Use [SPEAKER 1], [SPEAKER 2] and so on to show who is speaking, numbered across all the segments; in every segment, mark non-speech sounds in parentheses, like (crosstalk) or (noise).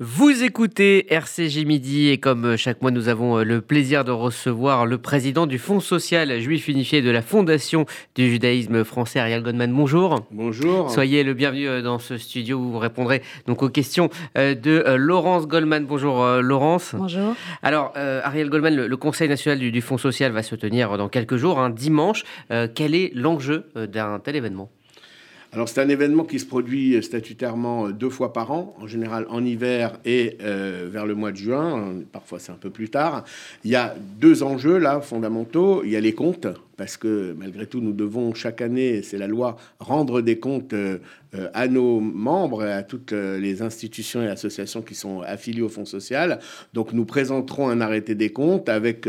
[SPEAKER 1] Vous écoutez RCG Midi et comme euh, chaque mois nous avons euh, le plaisir de recevoir le président du Fonds social juif unifié de la Fondation du judaïsme français Ariel Goldman. Bonjour.
[SPEAKER 2] Bonjour.
[SPEAKER 1] Soyez le bienvenu euh, dans ce studio où vous répondrez donc aux questions de Laurence Goldman. Bonjour Laurence.
[SPEAKER 3] Bonjour.
[SPEAKER 1] Alors Ariel Goldman, le, Conseil national du, Fonds social va se tenir dans quelques jours, un dimanche. quel est l'enjeu d'un tel événement?
[SPEAKER 2] Alors c'est un événement qui se produit statutairement deux fois par an, en général en hiver et euh, vers le mois de juin, parfois c'est un peu plus tard. Il y a deux enjeux là fondamentaux. Il y a les comptes, parce que malgré tout nous devons chaque année, c'est la loi, rendre des comptes euh, euh, à nos membres à toutes les institutions et associations qui sont affiliées au Fonds social. Donc nous présenterons un arrêté des comptes avec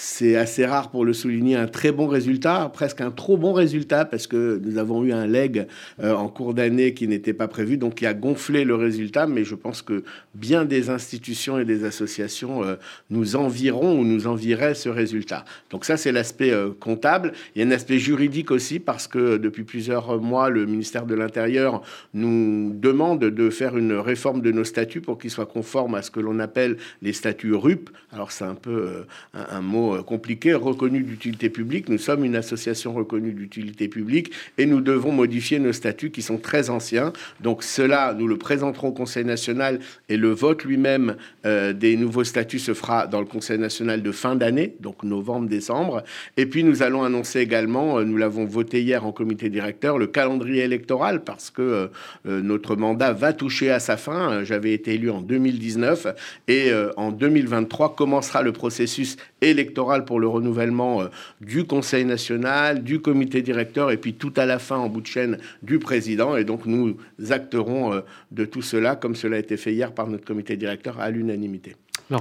[SPEAKER 2] c'est assez rare pour le souligner, un très bon résultat, presque un trop bon résultat, parce que nous avons eu un leg euh, en cours d'année qui n'était pas prévu, donc qui a gonflé le résultat, mais je pense que bien des institutions et des associations euh, nous envieront ou nous envieraient ce résultat. Donc ça, c'est l'aspect euh, comptable. Il y a un aspect juridique aussi, parce que depuis plusieurs mois, le ministère de l'Intérieur nous demande de faire une réforme de nos statuts pour qu'ils soient conformes à ce que l'on appelle les statuts RUP. Alors c'est un peu un mot euh, compliqué, reconnu d'utilité publique. Nous sommes une association reconnue d'utilité publique et nous devons modifier nos statuts qui sont très anciens. Donc cela, nous le présenterons au Conseil national et le vote lui-même euh, des nouveaux statuts se fera dans le Conseil national de fin d'année, donc novembre-décembre. Et puis nous allons annoncer également, euh, nous l'avons voté hier en comité directeur, le calendrier électoral parce que notre mandat va toucher à sa fin. J'avais été élu en 2019 et en 2023 commencera le processus électoral pour le renouvellement euh, du Conseil national, du comité directeur et puis tout à la fin, en bout de chaîne, du président. Et donc nous acterons euh, de tout cela, comme cela a été fait hier par notre comité directeur, à l'unanimité.
[SPEAKER 3] Euh,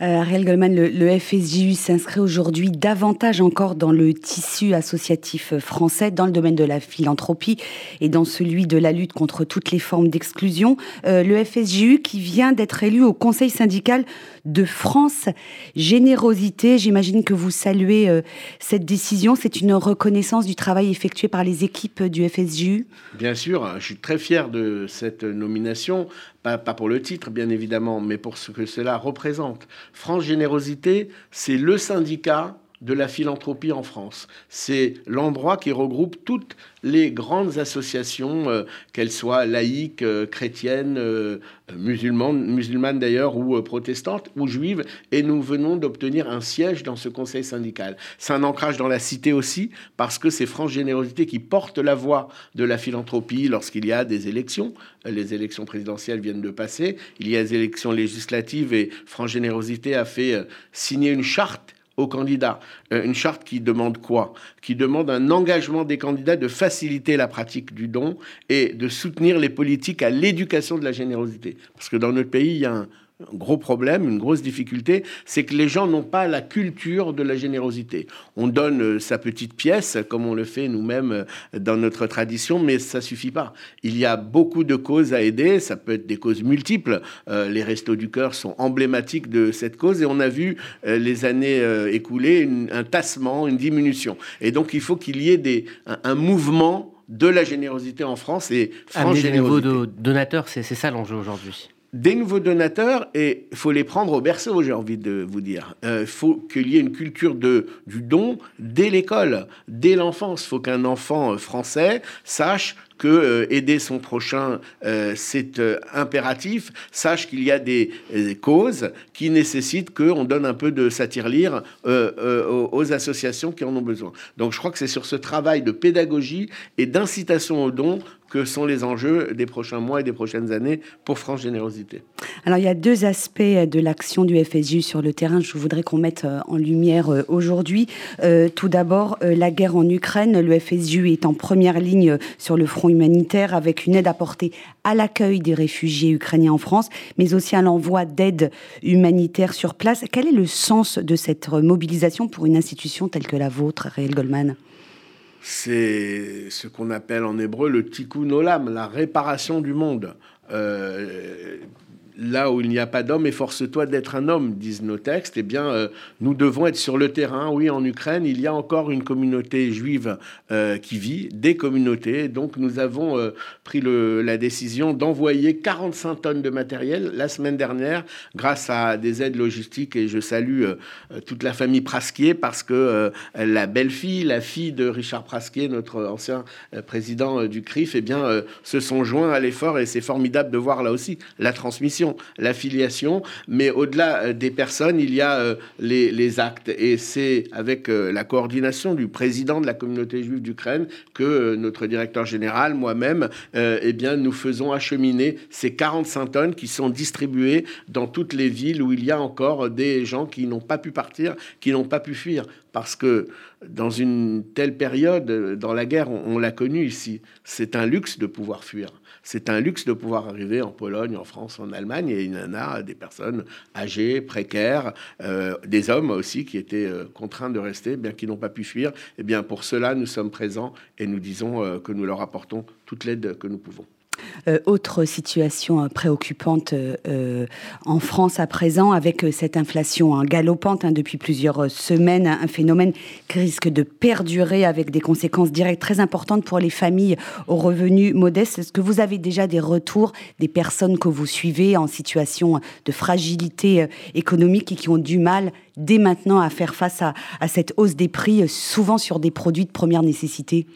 [SPEAKER 3] Ariel Goldman, le, FSJU s'inscrit aujourd'hui davantage encore dans le tissu associatif français, dans le domaine de la philanthropie et dans celui de la lutte contre toutes les formes d'exclusion. Euh, le FSJU qui vient d'être élu au Conseil syndical de France. Générosité, j'imagine que vous saluez euh, cette décision. C'est une reconnaissance du travail effectué par les équipes du FSJU
[SPEAKER 2] Bien sûr, je suis très fier de cette nomination pas, pour le titre, bien évidemment, mais pour ce que cela représente. France Générosité, c'est le syndicat de la philanthropie en France. C'est l'endroit qui regroupe toutes les grandes associations, euh, qu'elles soient laïques, euh, chrétiennes, euh, musulmanes, musulmanes d'ailleurs, ou protestantes, ou juives, et nous venons d'obtenir un siège dans ce conseil syndical. C'est un ancrage dans la cité aussi, parce que c'est France Générosité qui porte la voix de la philanthropie lorsqu'il y a des élections. Les élections présidentielles viennent de passer, il y a des élections législatives, et France Générosité a fait signer une charte aux candidats. Euh, une charte qui demande quoi? Qui demande un engagement des candidats de faciliter la pratique du don et de soutenir les politiques à l'éducation de la générosité. Parce que dans notre pays, il y a un, un gros problème, une grosse difficulté, c'est que les gens n'ont pas la culture de la générosité. On donne euh, sa petite pièce, comme on le fait nous-mêmes euh, dans notre tradition, mais ça suffit pas. Il y a beaucoup de causes à aider, ça peut être des causes multiples. Euh, les restos du cœur sont emblématiques de cette cause, et on a vu les années écoulées un tassement, une diminution. Et donc il faut qu'il y ait des, un, mouvement de la générosité en France et
[SPEAKER 1] France Générosité. de donateurs, c'est ça l'enjeu aujourd'hui
[SPEAKER 2] des nouveaux donateurs et il faut les prendre au berceau, j'ai envie de vous dire. Il euh, faut qu'il y ait une culture du don dès l'école, dès l'enfance. Il faut qu'un enfant euh, français sache que euh, aider son prochain, c'est impératif, sache qu'il y a des causes qui nécessitent qu'on donne un peu de satir-lire aux associations qui en ont besoin. Donc je crois que c'est sur ce travail de pédagogie et d'incitation au don que sont les enjeux des prochains mois et des prochaines années pour France Générosité.
[SPEAKER 3] Alors il y a deux aspects de l'action du FSU sur le terrain. Je voudrais qu'on mette euh, en lumière euh, aujourd'hui. Euh, tout d'abord, la guerre en Ukraine. Le FSU est en première ligne sur le front humanitaire avec une aide apportée à l'accueil des réfugiés ukrainiens en France, mais aussi à l'envoi d'aide humanitaire sur place. Quel est le sens de cette mobilisation pour une institution telle que la vôtre, Réel Goldman?
[SPEAKER 2] C'est ce qu'on appelle en hébreu le tikkun olam, la réparation du monde. Euh, là où il n'y a pas d'homme, efforce-toi d'être un homme, disent nos textes. Eh bien, euh, nous devons être sur le terrain. Oui, en Ukraine, il y a encore une communauté juive euh, qui vit, des communautés. Donc, nous avons euh, pris la décision d'envoyer 45 tonnes de matériel la semaine dernière, grâce à des aides logistiques. Et je salue toute la famille Prasquier parce que la belle-fille, la fille de Richard Prasquier, notre ancien président du CRIF, eh bien, se sont joints à l'effort. Et c'est formidable de voir là aussi la transmission l'affiliation, mais au-delà euh, des personnes, il y a euh, les, actes. Et c'est avec euh, la coordination du président de la communauté juive d'Ukraine que notre directeur général, moi-même, eh bien, nous faisons acheminer ces 45 tonnes qui sont distribuées dans toutes les villes où il y a encore des gens qui n'ont pas pu partir, qui n'ont pas pu fuir. Parce que dans une telle période, dans la guerre, on l'a connu ici, c'est un luxe de pouvoir fuir. C'est un luxe de pouvoir arriver en Pologne, en France, en Allemagne. Et il y en a des personnes âgées, précaires, euh, des hommes aussi qui étaient euh, contraints de rester, bien qu'ils n'ont pas pu fuir. Et eh bien pour cela, nous sommes présents et nous disons euh, que nous leur apportons toute l'aide que nous pouvons.
[SPEAKER 3] Euh, autre situation euh, préoccupante euh, en France à présent, avec cette inflation hein, galopante hein, depuis plusieurs semaines, un phénomène qui risque de perdurer avec des conséquences directes très importantes pour les familles aux revenus modestes. Est-ce que vous avez déjà des retours des personnes que vous suivez en situation de fragilité économique et qui ont du mal dès maintenant à faire face à cette hausse des prix, souvent sur des produits de première nécessité?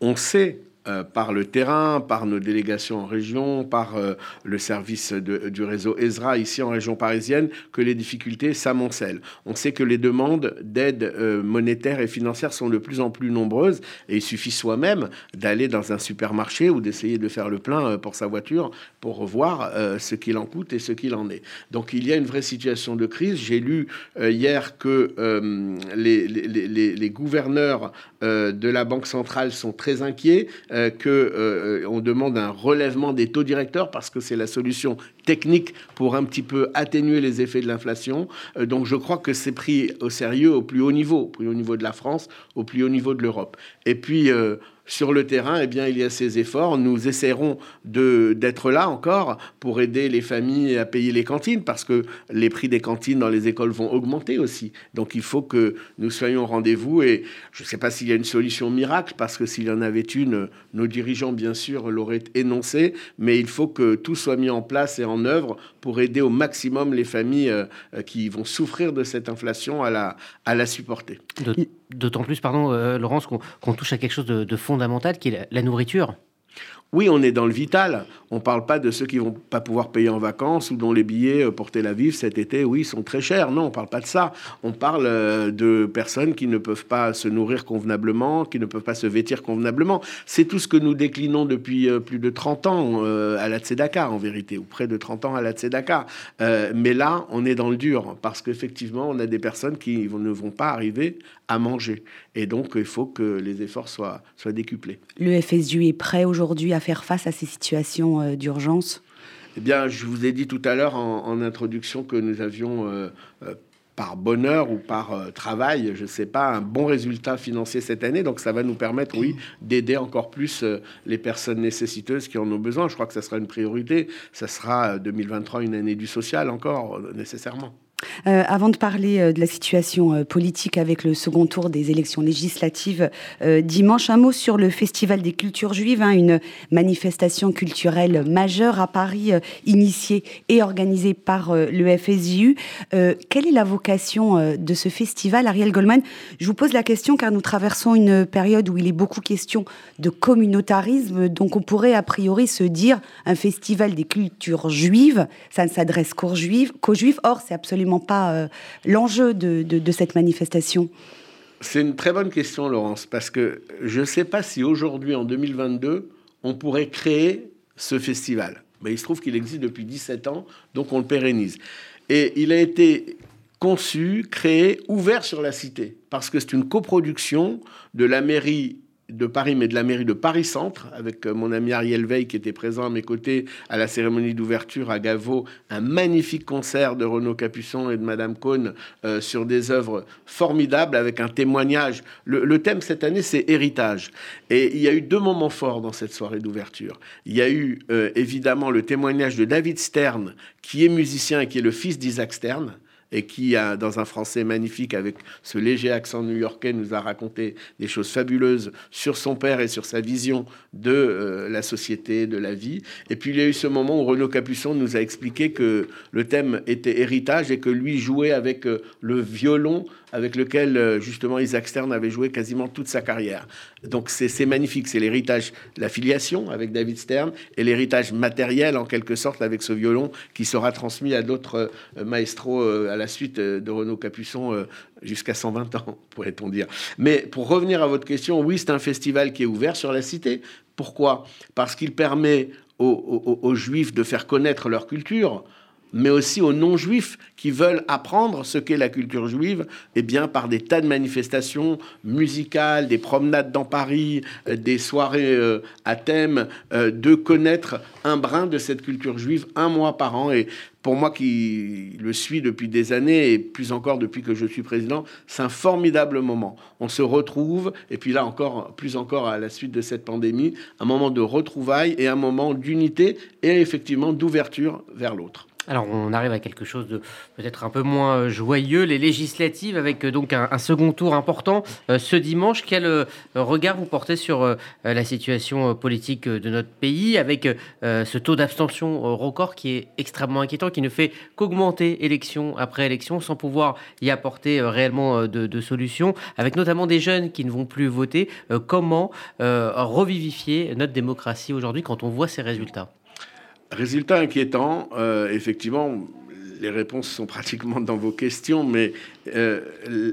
[SPEAKER 2] On sait euh, par le terrain, par nos délégations en région, par euh, le service du réseau ESRA ici en région parisienne, que les difficultés s'amoncellent. On sait que les demandes d'aide euh, monétaire et financière sont de plus en plus nombreuses et il suffit soi-même d'aller dans un supermarché ou d'essayer de faire le plein pour sa voiture pour voir ce qu'il en coûte et ce qu'il en est. Donc il y a une vraie situation de crise. J'ai lu hier que les, gouverneurs de la Banque centrale sont très inquiets qu'on euh, on demande un relèvement des taux directeurs parce que c'est la solution technique pour un petit peu atténuer les effets de l'inflation. Euh, donc je crois que c'est pris au sérieux au plus haut niveau, au plus haut niveau de la France, au plus haut niveau de l'Europe. Et puis sur le terrain, eh bien, il y a ces efforts. Nous essaierons d'être là encore pour aider les familles à payer les cantines parce que les prix des cantines dans les écoles vont augmenter aussi. Donc il faut que nous soyons au rendez-vous et je ne sais pas s'il y a une solution miracle parce que s'il y en avait une, nos dirigeants, bien sûr, l'auraient énoncé, mais il faut que tout soit mis en place et en œuvre pour aider au maximum les familles euh, qui vont souffrir de cette inflation à la, à la supporter.
[SPEAKER 1] D'autant plus, pardon, euh, Laurence, qu'on touche à quelque chose de, fondamental qui est la nourriture.
[SPEAKER 2] Oui, on est dans le vital. On ne parle pas de ceux qui vont pas pouvoir payer en vacances ou dont les billets euh, pour Tel Aviv cet été, oui, sont très chers. Non, on ne parle pas de ça. On parle euh, de personnes qui ne peuvent pas se nourrir convenablement, qui ne peuvent pas se vêtir convenablement. C'est tout ce que nous déclinons depuis euh, plus de 30 ans à la Tzedaka, en vérité, ou près de 30 ans à la Tzedaka. mais là, on est dans le dur parce qu'effectivement, on a des personnes qui ne vont pas arriver à manger. Et donc, il faut que les efforts soient, soient décuplés.
[SPEAKER 3] Le FSU est prêt aujourd'hui à faire face à ces situations euh, d'urgence?
[SPEAKER 2] Eh bien, je vous ai dit tout à l'heure en, introduction que nous avions... Euh, euh, par bonheur ou par travail, je ne sais pas, un bon résultat financier cette année. Donc ça va nous permettre, oui, d'aider encore plus les personnes nécessiteuses qui en ont besoin. Je crois que ça sera une priorité. Ça sera 2023 une année du social encore, nécessairement.
[SPEAKER 3] Euh, avant de parler euh, de la situation euh, politique avec le second tour des élections législatives dimanche, un mot sur le Festival des cultures juives, hein, une manifestation culturelle majeure à Paris, initiée et organisée par le FSJU. quelle est la vocation de ce festival, Ariel Goldman? Je vous pose la question car nous traversons une période où il est beaucoup question de communautarisme, donc on pourrait a priori se dire un festival des cultures juives, ça ne s'adresse qu'aux juifs, qu'aux juifs. Or, c'est absolument pas euh, l'enjeu de, cette manifestation
[SPEAKER 2] C'est une très bonne question, Laurence, parce que je ne sais pas si aujourd'hui, en 2022, on pourrait créer ce festival. Mais il se trouve qu'il existe depuis 17 ans, donc on le pérennise. Et il a été conçu, créé, ouvert sur la cité, parce que c'est une coproduction de la mairie de Paris, mais de la mairie de Paris-Centre, avec euh, mon ami Ariel Veil qui était présent à mes côtés à la cérémonie d'ouverture à Gaveau, un magnifique concert de Renaud Capuçon et de Madame Cohn euh, sur des œuvres formidables avec un témoignage. Le, thème cette année, c'est héritage. Et il y a eu deux moments forts dans cette soirée d'ouverture. Il y a eu euh, évidemment le témoignage de David Stern, qui est musicien et qui est le fils d'Isaac Stern et qui, a, dans un français magnifique, avec ce léger accent new-yorkais, nous a raconté des choses fabuleuses sur son père et sur sa vision de euh, la société, de la vie. Et puis il y a eu ce moment où Renaud Capuçon nous a expliqué que le thème était héritage et que lui jouait avec euh, le violon avec lequel euh, justement Isaac Stern avait joué quasiment toute sa carrière. Donc c'est magnifique, c'est l'héritage, la filiation avec David Stern et l'héritage matériel en quelque sorte avec ce violon qui sera transmis à d'autres maestros à la suite de Renaud Capuçon jusqu'à 120 ans, (laughs) pourrait-on dire. Mais pour revenir à votre question, oui, c'est un festival qui est ouvert sur la cité. Pourquoi? Parce qu'il permet aux, Juifs de faire connaître leur culture, mais aussi aux non-juifs qui veulent apprendre ce qu'est la culture juive, eh bien, par des tas de manifestations musicales, des promenades dans Paris, euh, des soirées euh, à thème, euh, de connaître un brin de cette culture juive un mois par an. Et pour moi qui le suis depuis des années et plus encore depuis que je suis président, c'est un formidable moment. On se retrouve, et puis là encore, plus encore à la suite de cette pandémie, un moment de retrouvailles et un moment d'unité et effectivement d'ouverture vers l'autre.
[SPEAKER 1] Alors on arrive à quelque chose de peut-être un peu moins euh, joyeux, les législatives, avec euh, donc un, second tour important euh, ce dimanche. Quel regard vous portez sur la situation politique de notre pays, avec ce taux d'abstention record qui est extrêmement inquiétant, qui ne fait qu'augmenter élection après élection sans pouvoir y apporter réellement de, de, solutions, avec notamment des jeunes qui ne vont plus voter. comment revivifier notre démocratie aujourd'hui quand on voit ces résultats?
[SPEAKER 2] Résultat inquiétant, euh, effectivement, les réponses sont (laughs) pratiquement dans vos questions, mais euh,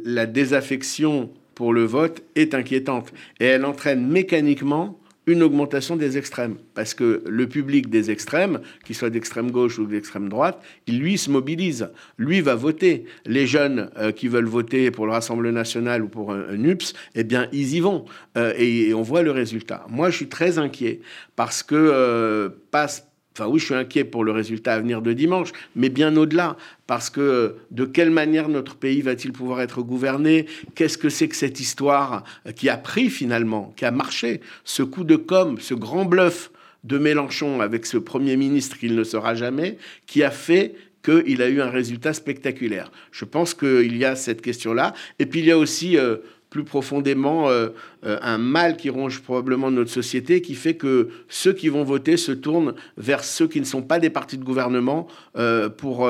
[SPEAKER 2] la désaffection pour le vote est inquiétante et elle entraîne mécaniquement une augmentation des extrêmes. Parce que le public des extrêmes, qu'il soit d'extrême gauche ou d'extrême droite, il, lui, se mobilise. Lui va voter. Les jeunes euh, qui veulent voter pour le Rassemblement national ou pour un, UPS, eh bien, ils y vont. et, on voit le résultat. Moi, je suis très inquiet parce que passe Enfin oui, je suis inquiet pour le résultat à venir de dimanche, mais bien au-delà, parce que de quelle manière notre pays va-t-il pouvoir être gouverné? Qu'est-ce que c'est que cette histoire qui a pris finalement, qui a marché, ce coup de com, ce grand bluff de Mélenchon avec ce Premier ministre qu'il ne sera jamais, qui a fait qu'il a eu un résultat spectaculaire. Je pense qu'il y a cette question-là. Et puis il y a aussi... Euh, plus profondément euh, euh, un mal qui ronge probablement notre société, qui fait que ceux qui vont voter se tournent vers ceux qui ne sont pas des partis de gouvernement euh, pour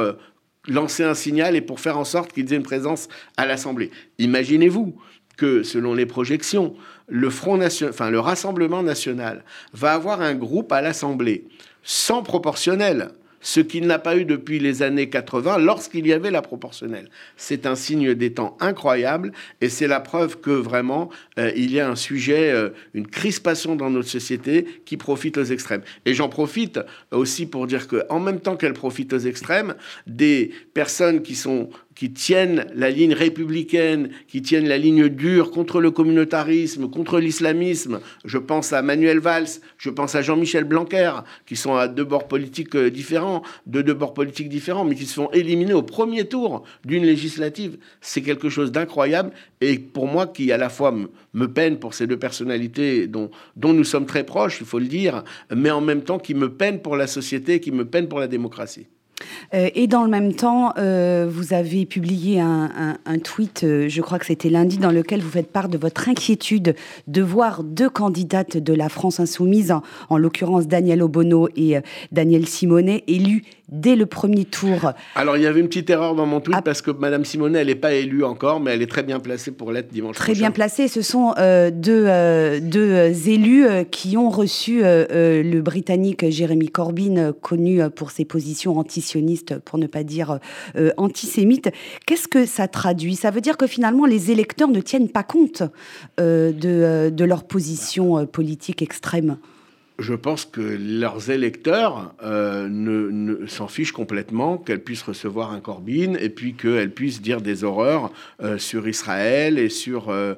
[SPEAKER 2] lancer un signal et pour faire en sorte qu'ils aient une présence à l'Assemblée. Imaginez-vous que, selon les projections, le le Rassemblement national va avoir un groupe à l'Assemblée sans proportionnel ce qu'il n'a pas eu depuis les années 80 lorsqu'il y avait la proportionnelle. C'est un signe des temps incroyable et c'est la preuve que vraiment euh, il y a un sujet, euh, une crispation dans notre société qui profite aux extrêmes. Et j'en profite aussi pour dire qu'en même temps qu'elle profite aux extrêmes, des personnes qui sont qui tiennent la ligne républicaine, qui tiennent la ligne dure contre le communautarisme, contre l'islamisme. Je pense à Manuel Valls, je pense à Jean-Michel Blanquer, qui sont à deux bords politiques euh, différents, de deux bords politiques différents, mais qui se font éliminer au premier tour d'une législative. C'est quelque chose d'incroyable et pour moi qui à la fois me peine pour ces deux personnalités dont, dont nous sommes très proches, il faut le dire, mais en même temps qui me peine pour la société, qui me peine pour la démocratie.
[SPEAKER 3] Euh, et dans le même temps, euh, vous avez publié un, tweet, euh, je crois que c'était lundi, dans lequel vous faites part de votre inquiétude de voir deux candidates de la France insoumise, en, l'occurrence Daniel Obono et Daniel Simonet, élus dès le premier tour.
[SPEAKER 2] Alors il y avait une petite erreur dans mon tweet ah. parce que Madame Simonet, elle n'est pas élue encore, mais elle est très bien placée pour l'être dimanche
[SPEAKER 3] Très bien placée. Ce sont deux, deux, élus qui ont reçu le Britannique Jérémy Corbyn, connu pour ses positions anti pour ne pas dire euh, antisémite. Qu'est-ce que ça traduit? Ça veut dire que finalement, les électeurs ne tiennent pas compte euh, de, euh, de, leur position politique extrême
[SPEAKER 2] je pense que leurs électeurs euh, ne, s'en fichent complètement qu'elles puissent recevoir un Corbyn et puis qu'elles puissent dire des horreurs euh, sur Israël et sur euh,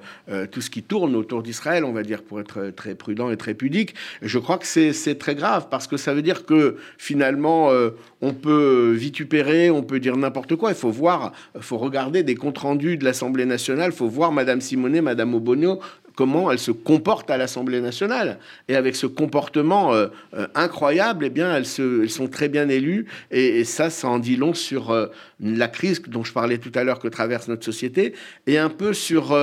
[SPEAKER 2] tout ce qui tourne autour d'Israël, on va dire, pour être très prudent et très pudique. je crois que c'est très grave parce que ça veut dire que finalement, on peut vitupérer, on peut dire n'importe quoi. Il faut voir, il faut regarder des comptes rendus de l'Assemblée nationale, il faut voir Madame Simonet, Madame Obono comment elles se comportent à l'Assemblée nationale. Et avec ce comportement euh, euh, incroyable, eh bien, elles, sont très bien élues. Et, ça, ça en dit long sur euh, la crise dont je parlais tout à l'heure que traverse notre société, et un peu sur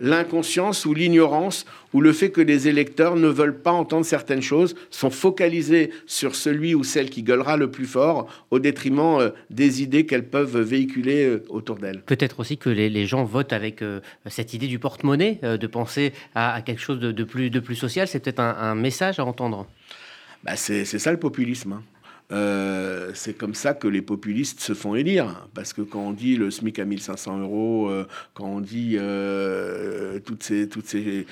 [SPEAKER 2] l'inconscience ou l'ignorance ou le fait que les électeurs ne veulent pas entendre certaines choses, sont focalisés sur celui ou celle qui gueulera le plus fort au détriment des idées qu'elles peuvent véhiculer autour d'elles.
[SPEAKER 1] Peut-être aussi que les, gens votent avec cette idée du porte-monnaie, de penser à, quelque chose de, plus, de plus social, c'est peut-être un, message à entendre.
[SPEAKER 2] Bah c'est ça le populisme. Hein. Euh, c'est comme ça que les populistes se font élire. Parce que quand on dit le SMIC à 1500 euros, euh, quand on dit euh, toutes, ces, toutes, ces,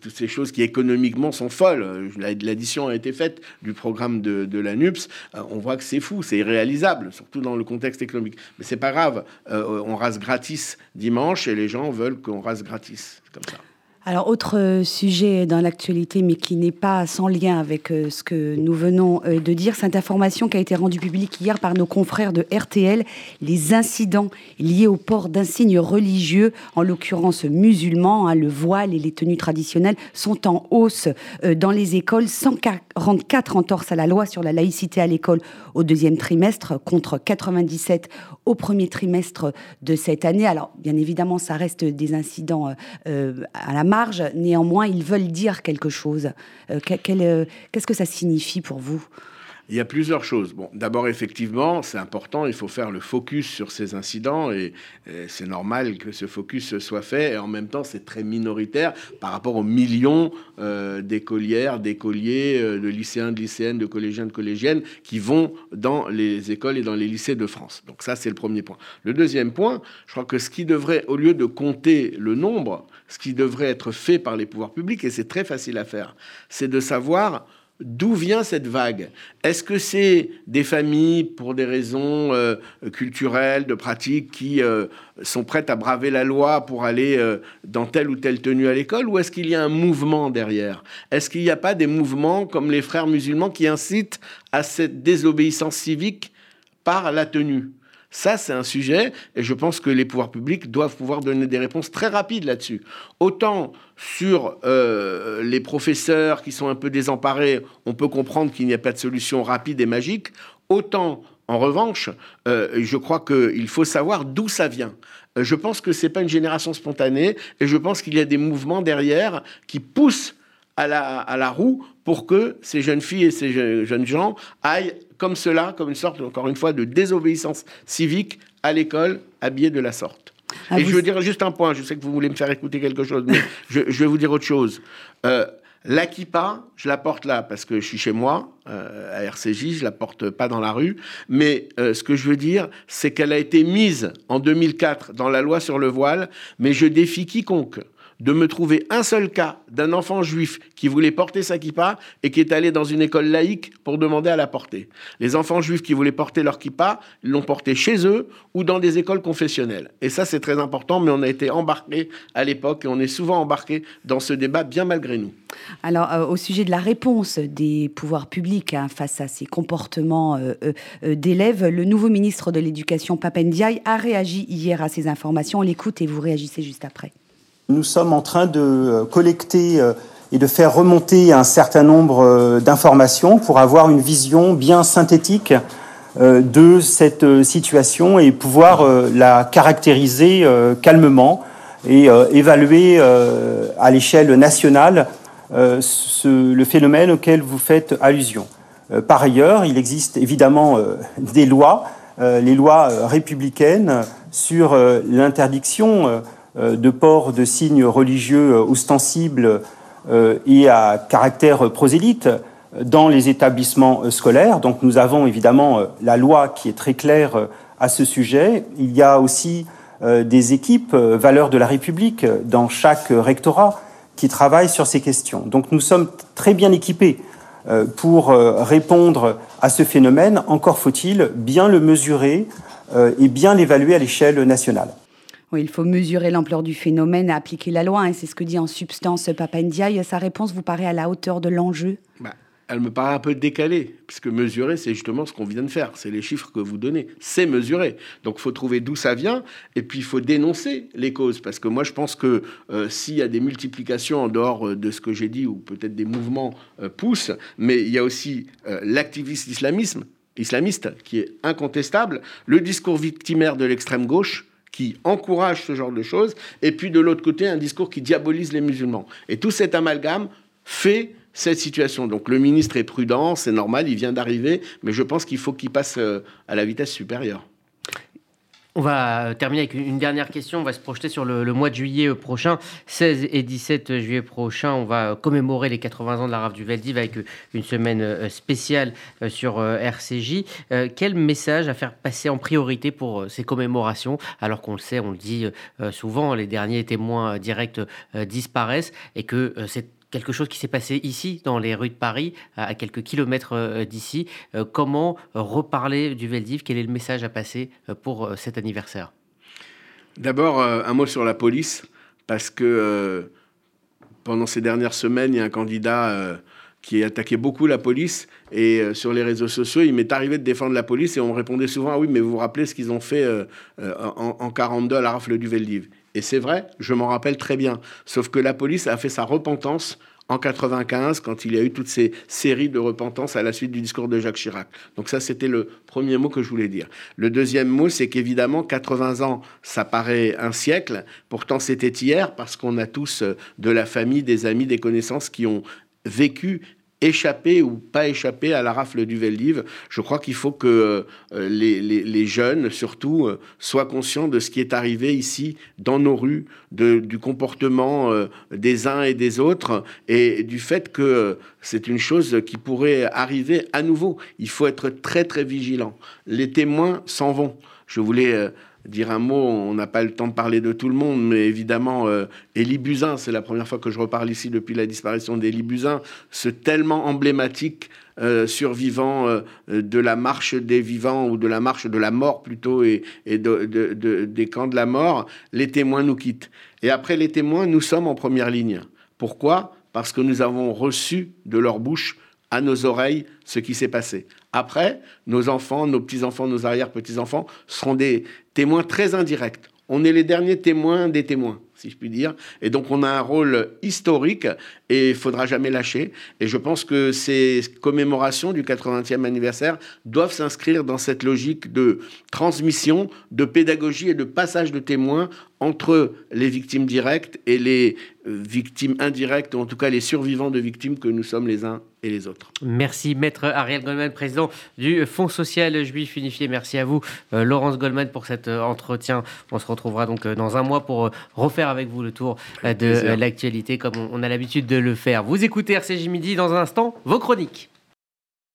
[SPEAKER 2] toutes ces choses qui économiquement sont folles, l'addition a été faite du programme de, la NUPS, on voit que c'est fou, c'est irréalisable, surtout dans le contexte économique. Mais c'est pas grave, on rase gratis dimanche et les gens veulent qu'on rase gratis. comme ça.
[SPEAKER 3] Alors, autre euh, sujet dans l'actualité, mais qui n'est pas sans lien avec euh, ce que nous venons euh, de dire, cette information qui a été rendue publique hier par nos confrères de RTL, les incidents liés au port d'insignes religieux, en l'occurrence musulmans, hein, le voile et les tenues traditionnelles, sont en hausse dans les écoles. 144 entorses à la loi sur la laïcité à l'école au deuxième trimestre, contre 97 au premier trimestre de cette année. Alors, bien évidemment, ça reste des incidents à la marge néanmoins, ils veulent dire quelque chose. Euh, euh, qu'est-ce que ça signifie pour vous?
[SPEAKER 2] Il y a plusieurs choses. Bon, d'abord, effectivement, c'est important, il faut faire le focus sur ces incidents et, c'est normal que ce focus soit fait. Et en même temps, c'est très minoritaire par rapport aux millions euh, d'écolières, d'écoliers, de lycéens, de lycéennes, de collégiens, de collégiennes qui vont dans les écoles et dans les lycées de France. Donc ça, c'est le premier point. Le deuxième point, je crois que ce qui devrait, au lieu de compter le nombre, ce qui devrait être fait par les pouvoirs publics, et c'est très facile à faire, c'est de savoir d'où vient cette vague? Est-ce que c'est des familles, pour des raisons euh, culturelles, de pratique, qui euh, sont prêtes à braver la loi pour aller euh, dans telle ou telle tenue à l'école, ou est-ce qu'il y a un mouvement derrière? Est-ce qu'il n'y a pas des mouvements comme les frères musulmans qui incitent à cette désobéissance civique par la tenue? Ça, c'est un sujet, et je pense que les pouvoirs publics doivent pouvoir donner des réponses très rapides là-dessus. Autant sur euh, les professeurs qui sont un peu désemparés, on peut comprendre qu'il n'y a pas de solution rapide et magique. Autant, en revanche, euh, je crois qu'il faut savoir d'où ça vient. Euh, je pense que ce n'est pas une génération spontanée, et je pense qu'il y a des mouvements derrière qui poussent à la, à la roue pour que ces jeunes filles et ces jeunes gens aillent comme cela, comme une sorte, encore une fois, de désobéissance civique à l'école, habillée de la sorte. Ah, et je veux dire juste un point, je sais que vous voulez me faire écouter quelque chose, mais (laughs) je, vais vous dire autre chose. Euh, la kippa, je la porte là parce que je suis chez moi, euh, à RCJ, je la porte pas dans la rue. Mais euh, ce que je veux dire, c'est qu'elle a été mise en 2004 dans la loi sur le voile, mais je défie quiconque de me trouver un seul cas d'un enfant juif qui voulait porter sa kippa et qui est allé dans une école laïque pour demander à la porter. Les enfants juifs qui voulaient porter leur kippa l'ont porté chez eux ou dans des écoles confessionnelles. Et ça, c'est très important, mais on a été embarqué à l'époque et on est souvent embarqué dans ce débat bien malgré nous.
[SPEAKER 3] Alors, euh, au sujet de la réponse des pouvoirs publics hein, face à ces comportements euh, euh, d'élèves, le nouveau ministre de l'Éducation, Papendiaï, a réagi hier à ces informations. On l'écoute et vous réagissez juste après.
[SPEAKER 4] Nous sommes en train de euh, collecter euh, et de faire remonter un certain nombre euh, d'informations pour avoir une vision bien synthétique de cette situation et pouvoir la caractériser calmement et évaluer à l'échelle nationale le phénomène auquel vous faites allusion. Par ailleurs, il existe évidemment des lois, les lois républicaines sur l'interdiction de port de signes religieux euh, ostensibles euh, et à caractère prosélyte dans les établissements scolaires. Donc nous avons évidemment la loi qui est très claire à ce sujet. Il y a aussi des équipes valeurs de la République dans chaque rectorat qui travaillent sur ces questions. Donc nous sommes très bien équipés euh, pour euh, répondre à ce phénomène. Encore faut-il bien le mesurer euh, et bien l'évaluer à l'échelle nationale.
[SPEAKER 3] Oui, il faut mesurer l'ampleur du phénomène et appliquer la loi. Hein. C'est ce que dit en substance Papa Ndiaye. Sa réponse vous paraît à la hauteur de l'enjeu?
[SPEAKER 2] Bah, elle me paraît un peu décalée, puisque mesurer, c'est justement ce qu'on vient de faire. C'est les chiffres que vous donnez. C'est mesurer. Donc, il faut trouver d'où ça vient, et puis il faut dénoncer les causes. Parce que moi, je pense que euh, s'il y a des multiplications en dehors euh, de ce que j'ai dit, ou peut-être des mouvements euh, poussent, mais il y a aussi l'activiste islamisme, islamiste, qui est incontestable, le discours victimaire de l'extrême gauche, qui encourage ce genre de choses, et puis de l'autre côté, un discours qui diabolise les musulmans. Et tout cet amalgame fait cette situation. Donc le ministre est prudent, c'est normal, il vient d'arriver, mais je pense qu'il faut qu'il passe euh, à la vitesse supérieure.
[SPEAKER 1] On va terminer avec une dernière question. On va se projeter sur le, mois de juillet euh, prochain. 16 et 17 juillet prochain, on va commémorer les 80 ans de la rave du Veldiv avec euh, une semaine spéciale sur RCJ. Quel message à faire passer en priorité pour ces commémorations Alors qu'on le sait, on le dit souvent, les derniers témoins directs disparaissent et que c'est quelque chose qui s'est passé ici, dans les rues de Paris, à quelques kilomètres euh, d'ici. Euh, comment reparler du Veldiv? Quel est le message à passer euh, pour cet anniversaire?
[SPEAKER 2] D'abord, un mot sur la police, parce que pendant ces dernières semaines, il y a un candidat qui attaquait beaucoup la police. Et sur les réseaux sociaux, il m'est arrivé de défendre la police et on répondait souvent Ah oui, mais vous vous rappelez ce qu'ils ont fait en, en, 42 à la rafle du Veldiv? Et c'est vrai, je m'en rappelle très bien. Sauf que la police a fait sa repentance en 95, quand il y a eu toutes ces séries de repentance à la suite du discours de Jacques Chirac. Donc ça, c'était le premier mot que je voulais dire. Le deuxième mot, c'est qu'évidemment, 80 ans, ça paraît un siècle. Pourtant, c'était hier, parce qu'on a tous euh, de la famille, des amis, des connaissances qui ont vécu échapper ou pas échapper à la rafle du Veldiv. Je crois qu'il faut que euh, les, jeunes, surtout, euh, soient conscients de ce qui est arrivé ici, dans nos rues, du comportement euh, des uns et des autres, et du fait que c'est une chose qui pourrait arriver à nouveau. Il faut être très, très vigilant. Les témoins s'en vont. Je voulais dire un mot, on n'a pas le temps de parler de tout le monde, mais évidemment, euh, Élie Buzyn, c'est la première fois que je reparle ici depuis la disparition d'Élie Buzyn, ce tellement emblématique euh, survivant euh, de la marche des vivants ou de la marche de la mort plutôt et, des camps de la mort, les témoins nous quittent. Et après les témoins, nous sommes en première ligne. Pourquoi? Parce que nous avons reçu de leur bouche à nos oreilles ce qui s'est passé. Après, nos enfants, nos petits-enfants, nos arrière-petits-enfants seront des témoins très indirects. On est les derniers témoins des témoins, si je puis dire. Et donc, on a un rôle historique et il faudra jamais lâcher. Et je pense que ces commémorations du 80e anniversaire doivent s'inscrire dans cette logique de transmission, de pédagogie et de passage de témoins entre les victimes directes et les euh, victimes indirectes, ou en tout cas les survivants de victimes que nous sommes les uns et les autres.
[SPEAKER 1] Merci Maître Ariel Goldman, président du Fonds social juif unifié. Merci à vous euh, Laurence Goldman pour cet euh, entretien. On se retrouvera donc dans un mois pour refaire avec vous le tour de l'actualité comme on a l'habitude de le faire. Vous écoutez RCJ Midi dans un instant, vos chroniques.